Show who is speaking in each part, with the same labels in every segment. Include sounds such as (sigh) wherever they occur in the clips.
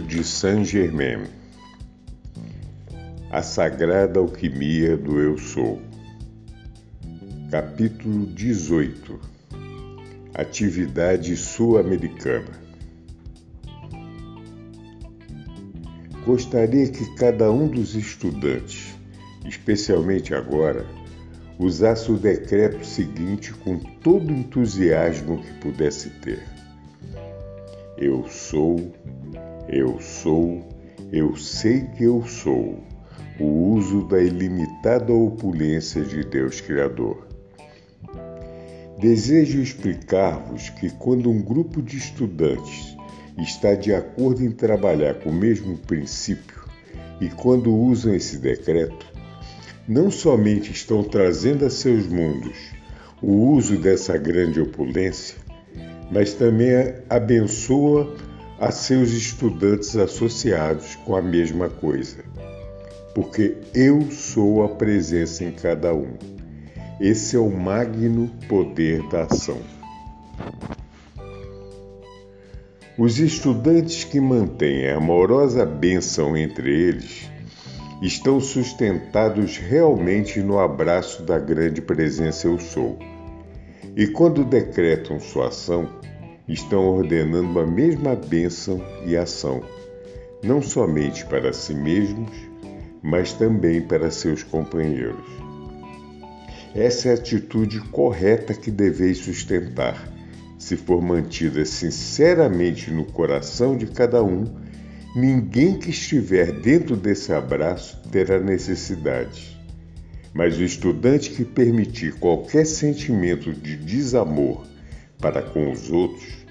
Speaker 1: De Saint-Germain. A sagrada alquimia do Eu Sou. Capítulo 18. Atividade sul-americana. Gostaria que cada um dos estudantes, especialmente agora, usasse o decreto seguinte com todo o entusiasmo que pudesse ter eu sou, eu sou, eu sei que eu sou. O uso da ilimitada opulência de Deus Criador. Desejo explicar-vos que quando um grupo de estudantes está de acordo em trabalhar com o mesmo princípio e quando usam esse decreto, não somente estão trazendo a seus mundos o uso dessa grande opulência, mas também abençoa a seus estudantes associados com a mesma coisa. Porque eu sou a presença em cada um. Esse é o magno poder da ação. Os estudantes que mantêm a amorosa bênção entre eles estão sustentados realmente no abraço da grande presença Eu Sou. E quando decretam sua ação, estão ordenando a mesma bênção e ação, não somente para si mesmos, mas também para seus companheiros. Essa é a atitude correta que deveis sustentar, se for mantida sinceramente no coração de cada um. Ninguém que estiver dentro desse abraço terá necessidade. Mas o estudante que permitir qualquer sentimento de desamor para com os outros,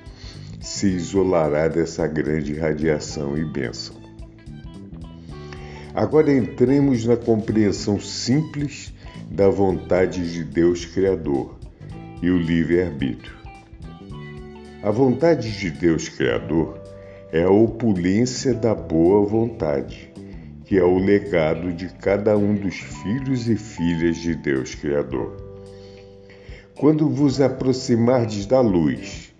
Speaker 1: se isolará dessa grande radiação e bênção. Agora entremos na compreensão simples da vontade de Deus Criador e o livre-arbítrio. A vontade de Deus Criador é a opulência da boa vontade, que é o legado de cada um dos filhos e filhas de Deus Criador. Quando vos aproximardes da luz,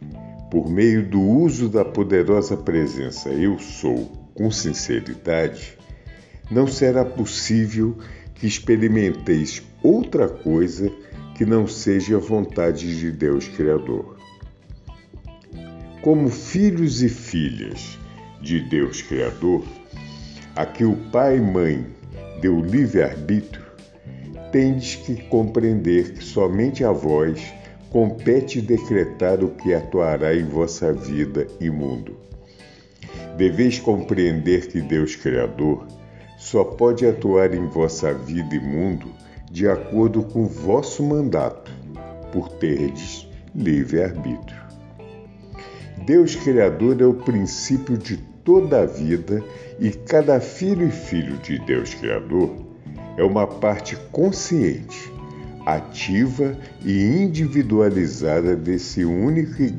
Speaker 1: por meio do uso da poderosa presença Eu Sou, com sinceridade, não será possível que experimenteis outra coisa que não seja a vontade de Deus Criador. Como filhos e filhas de Deus Criador, a que o Pai e Mãe deu livre-arbítrio, tendes que compreender que somente a vós compete decretar o que atuará em vossa vida e mundo. Deveis compreender que Deus Criador só pode atuar em vossa vida e mundo de acordo com vosso mandato, por terdes livre-arbítrio. Deus Criador é o princípio de toda a vida e cada filho e filho de Deus Criador é uma parte consciente, ativa e individualizada desse único e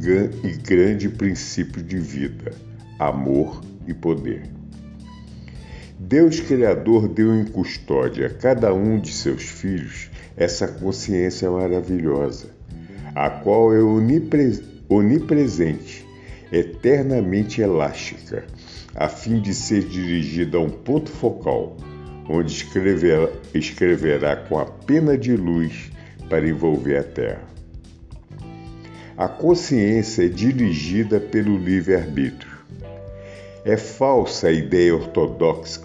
Speaker 1: grande princípio de vida, amor e poder. Deus Criador deu em custódia a cada um de seus filhos essa consciência maravilhosa, a qual é onipresente, eternamente elástica, a fim de ser dirigida a um ponto focal onde escreverá, escreverá com a pena de luz para envolver a terra. A consciência é dirigida pelo livre-arbítrio. É falsa a ideia ortodoxa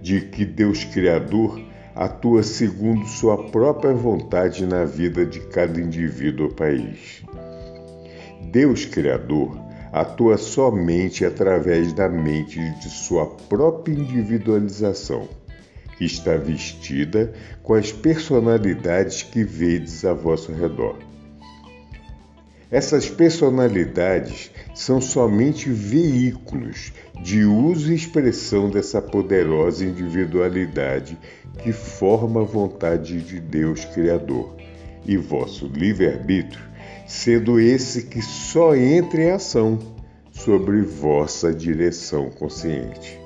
Speaker 1: de que Deus Criador atua segundo sua própria vontade na vida de cada indivíduo ou país. Deus Criador atua somente através da mente de sua própria individualização que está vestida com as personalidades que vedes a vosso redor. Essas personalidades são somente veículos de uso e expressão dessa poderosa individualidade que forma a vontade de Deus Criador e vosso livre-arbítrio, sendo esse que só entra em ação sobre vossa direção consciente.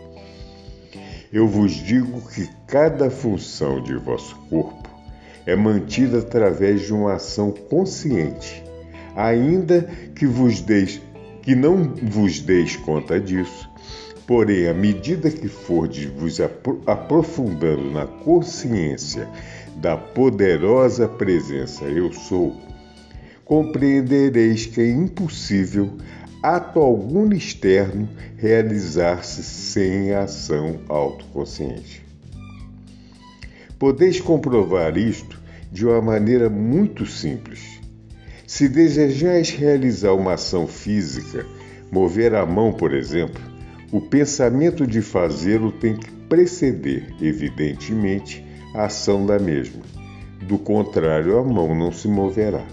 Speaker 1: Eu vos digo que cada função de vosso corpo é mantida através de uma ação consciente ainda que vos deis que não vos deis conta disso. Porém, à medida que fordes vos aprofundando na consciência da poderosa presença Eu Sou, compreendereis que é impossível ato algum externo realizar-se sem ação autoconsciente. Podeis comprovar isto de uma maneira muito simples se desejais realizar uma ação física, mover a mão, por exemplo, o pensamento de fazê-lo tem que preceder, evidentemente, a ação da mesma. Do contrário, a mão não se moverá.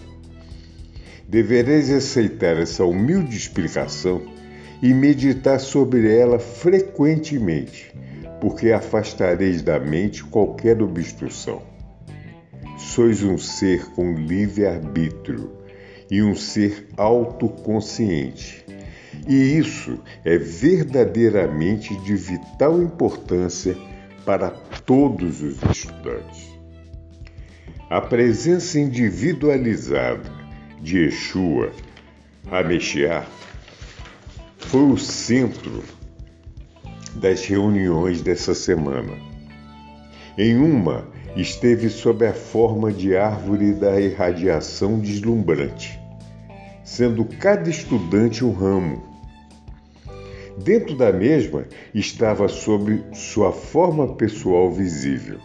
Speaker 1: Devereis aceitar essa humilde explicação e meditar sobre ela frequentemente, porque afastareis da mente qualquer obstrução. Sois um ser com livre-arbítrio e um ser autoconsciente. E isso é verdadeiramente de vital importância para todos os estudantes. A presença individualizada de Yeshua Hameshiach foi o centro das reuniões dessa semana. Em uma, esteve sob a forma de árvore da irradiação deslumbrante, sendo cada estudante um ramo. Dentro da mesma estava sob sua forma pessoal visível.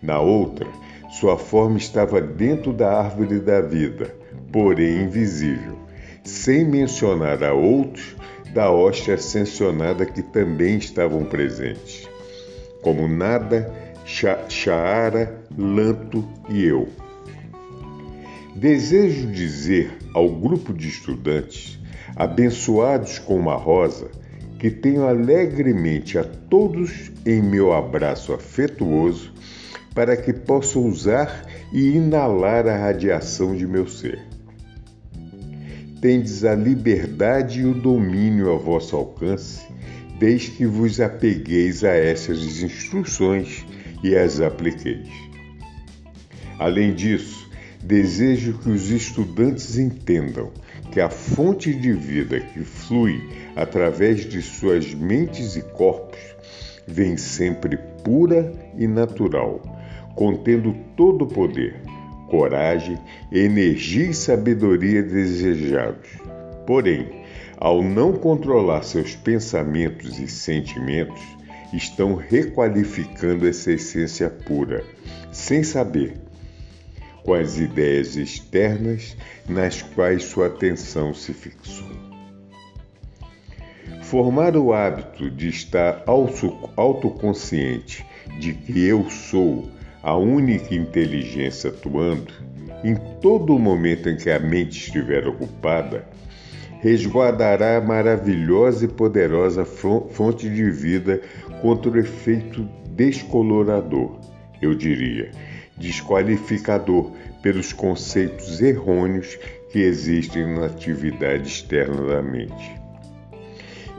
Speaker 1: Na outra, sua forma estava dentro da árvore da vida, porém invisível, sem mencionar a outros da hóstia ascensionada que também estavam presentes. Como nada Shaara, Lanto e eu. Desejo dizer ao grupo de estudantes, abençoados com uma rosa, que tenho alegremente a todos em meu abraço afetuoso para que possam usar e inalar a radiação de meu ser. Tendes a liberdade e o domínio a vosso alcance, desde que vos apegueis a essas instruções e as apliqueis. Além disso, desejo que os estudantes entendam que a fonte de vida que flui através de suas mentes e corpos vem sempre pura e natural, contendo todo o poder, coragem, energia e sabedoria desejados. Porém, ao não controlar seus pensamentos e sentimentos, estão requalificando essa essência pura, sem saber, com as ideias externas nas quais sua atenção se fixou. Formar o hábito de estar autoconsciente de que eu sou a única inteligência atuando, em todo momento em que a mente estiver ocupada, resguardará a maravilhosa e poderosa fonte de vida contra o efeito descolorador, eu diria, desqualificador pelos conceitos errôneos que existem na atividade externa da mente.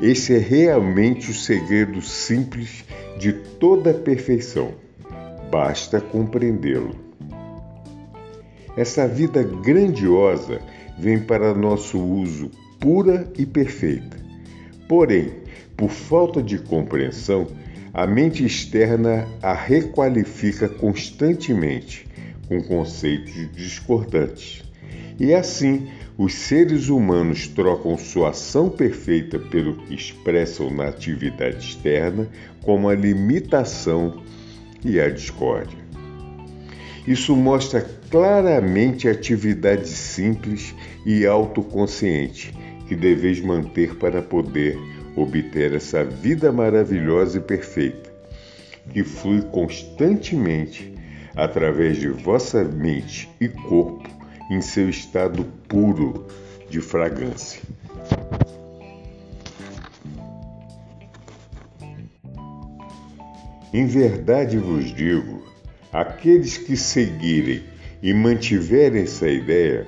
Speaker 1: Esse é realmente o segredo simples de toda a perfeição. Basta compreendê-lo. Essa vida grandiosa vem para nosso uso pura e perfeita. Porém, por falta de compreensão, a mente externa a requalifica constantemente com conceitos discordantes. E assim, os seres humanos trocam sua ação perfeita pelo que expressam na atividade externa como a limitação e a discórdia. Isso mostra claramente a atividade simples e autoconsciente que deveis manter para poder obter essa vida maravilhosa e perfeita, que flui constantemente através de vossa mente e corpo em seu estado puro de fragrância. Em verdade vos digo: aqueles que seguirem e mantiverem essa ideia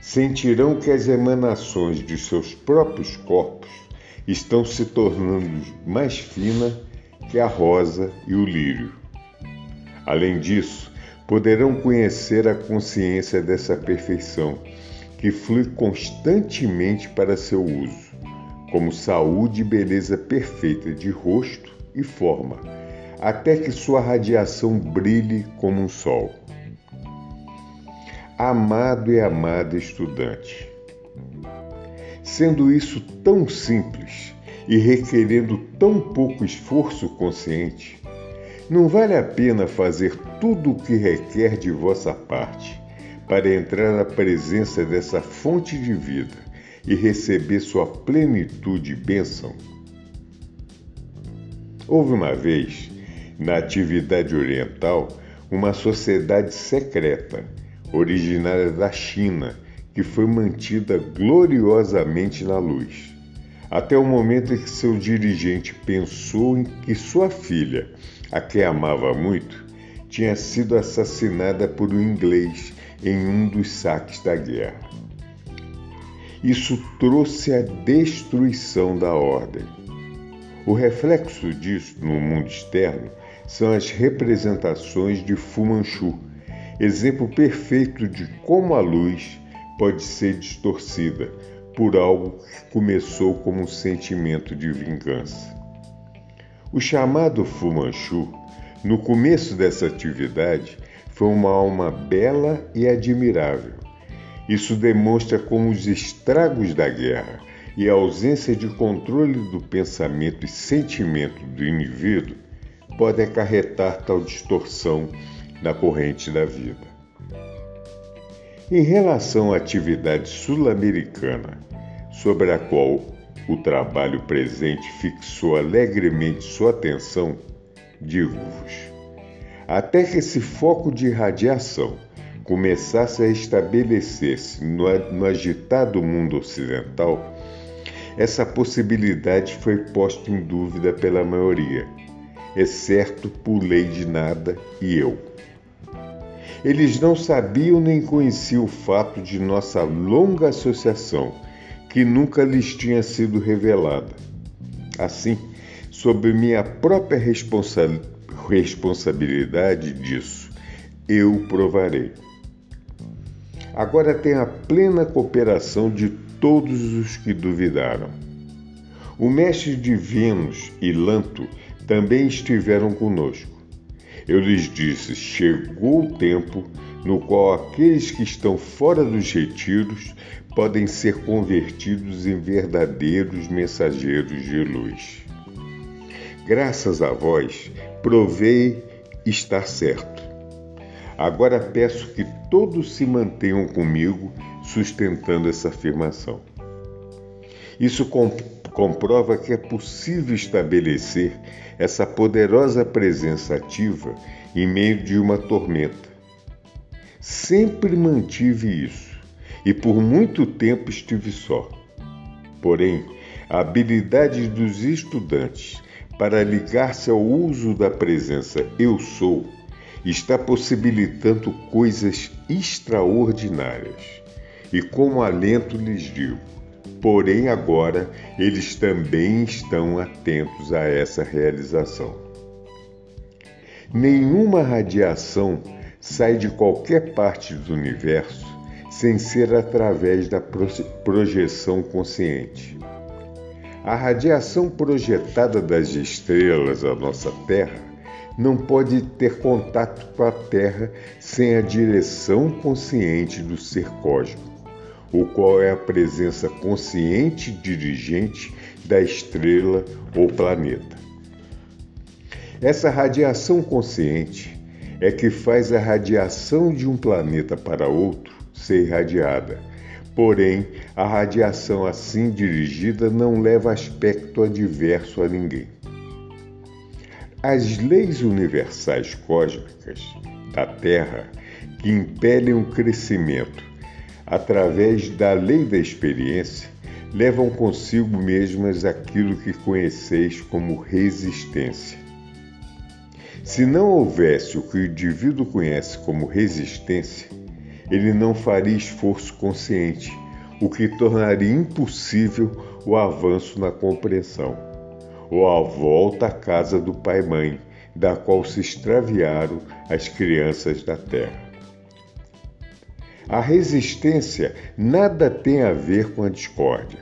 Speaker 1: sentirão que as emanações de seus próprios corpos estão se tornando mais finas que a rosa e o lírio. Além disso, poderão conhecer a consciência dessa perfeição que flui constantemente para seu uso, como saúde e beleza perfeita de rosto e forma, até que sua radiação brilhe como um sol. Amado e amada estudante, sendo isso tão simples e requerendo tão pouco esforço consciente, não vale a pena fazer tudo o que requer de vossa parte para entrar na presença dessa fonte de vida e receber sua plenitude e bênção? Houve uma vez, na atividade oriental, uma sociedade secreta, originária da China, que foi mantida gloriosamente na luz. Até o momento em que seu dirigente pensou em que sua filha, a quem amava muito, tinha sido assassinada por um inglês em um dos saques da guerra. Isso trouxe a destruição da ordem. O reflexo disso no mundo externo são as representações de Fu Manchu, exemplo perfeito de como a luz pode ser distorcida por algo que começou como um sentimento de vingança. O chamado Fu Manchu, no começo dessa atividade, foi uma alma bela e admirável. Isso demonstra como os estragos da guerra e a ausência de controle do pensamento e sentimento do indivíduo podem acarretar tal distorção na corrente da vida. Em relação à atividade sul-americana, sobre a qual o trabalho presente fixou alegremente sua atenção, digo-vos: até que esse foco de radiação começasse a estabelecer-se no agitado mundo ocidental, essa possibilidade foi posta em dúvida pela maioria, exceto por lei de nada e eu. Eles não sabiam nem conheciam o fato de nossa longa associação, que nunca lhes tinha sido revelada. Assim, sob minha própria responsabilidade, responsabilidade disso. Eu provarei. Agora tenho a plena cooperação de todos os que duvidaram. O mestre divinos e Lanto também estiveram conosco. Eu lhes disse: chegou o tempo no qual aqueles que estão fora dos retiros podem ser convertidos em verdadeiros mensageiros de luz. Graças a vós, provei estar certo. Agora peço que todos se mantenham comigo sustentando essa afirmação. Isso comprova que é possível estabelecer essa poderosa presença ativa em meio de uma tormenta. Sempre mantive isso e por muito tempo estive só. Porém, a habilidade dos estudantes para ligar-se ao uso da presença Eu Sou, está possibilitando coisas extraordinárias. E como alento lhes digo, porém agora eles também estão atentos a essa realização. Nenhuma radiação sai de qualquer parte do universo sem ser através da projeção consciente. A radiação projetada das estrelas à nossa Terra não pode ter contato com a Terra sem a direção consciente do ser cósmico, o qual é a presença consciente dirigente da estrela ou planeta. Essa radiação consciente é que faz a radiação de um planeta para outro ser irradiada Porém, a radiação assim dirigida não leva aspecto adverso a ninguém. As leis universais cósmicas da Terra, que impelem o crescimento, através da lei da experiência, levam consigo mesmas aquilo que conheceis como resistência. Se não houvesse o que o indivíduo conhece como resistência, ele não faria esforço consciente, o que tornaria impossível o avanço na compreensão, ou a volta à casa do pai-mãe, da qual se extraviaram as crianças da terra. A resistência nada tem a ver com a discórdia.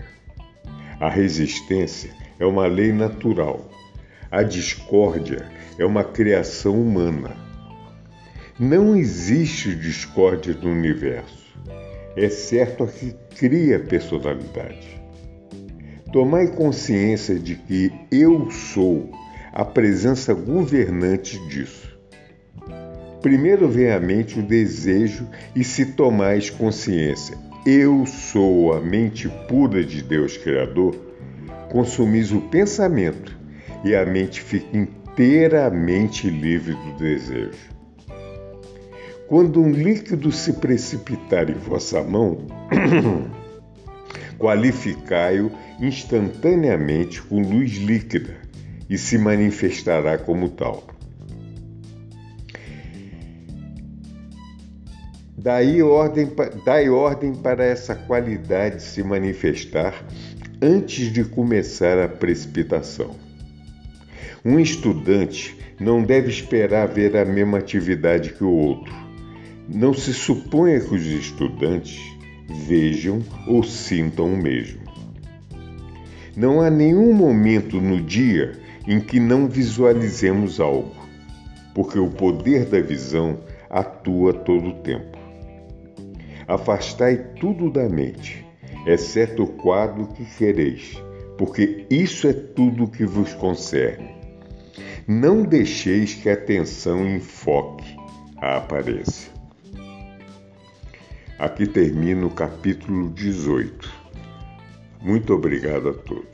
Speaker 1: A resistência é uma lei natural. A discórdia é uma criação humana. Não existe discórdia no universo, exceto a que cria personalidade. Tomai consciência de que eu sou a presença governante disso. Primeiro vem à mente o desejo e se tomais consciência, eu sou a mente pura de Deus Criador, consumis o pensamento e a mente fica inteiramente livre do desejo. Quando um líquido se precipitar em vossa mão, (clears throat) qualificai-o instantaneamente com luz líquida e se manifestará como tal. Daí ordem, dai ordem para essa qualidade se manifestar antes de começar a precipitação. Um estudante não deve esperar ver a mesma atividade que o outro. Não se suponha que os estudantes vejam ou sintam o mesmo. Não há nenhum momento no dia em que não visualizemos algo, porque o poder da visão atua todo o tempo. Afastai tudo da mente, exceto o quadro que quereis, porque isso é tudo que vos concerne. Não deixeis que a atenção enfoque a aparência. Aqui termina o capítulo 18. Muito obrigado a todos.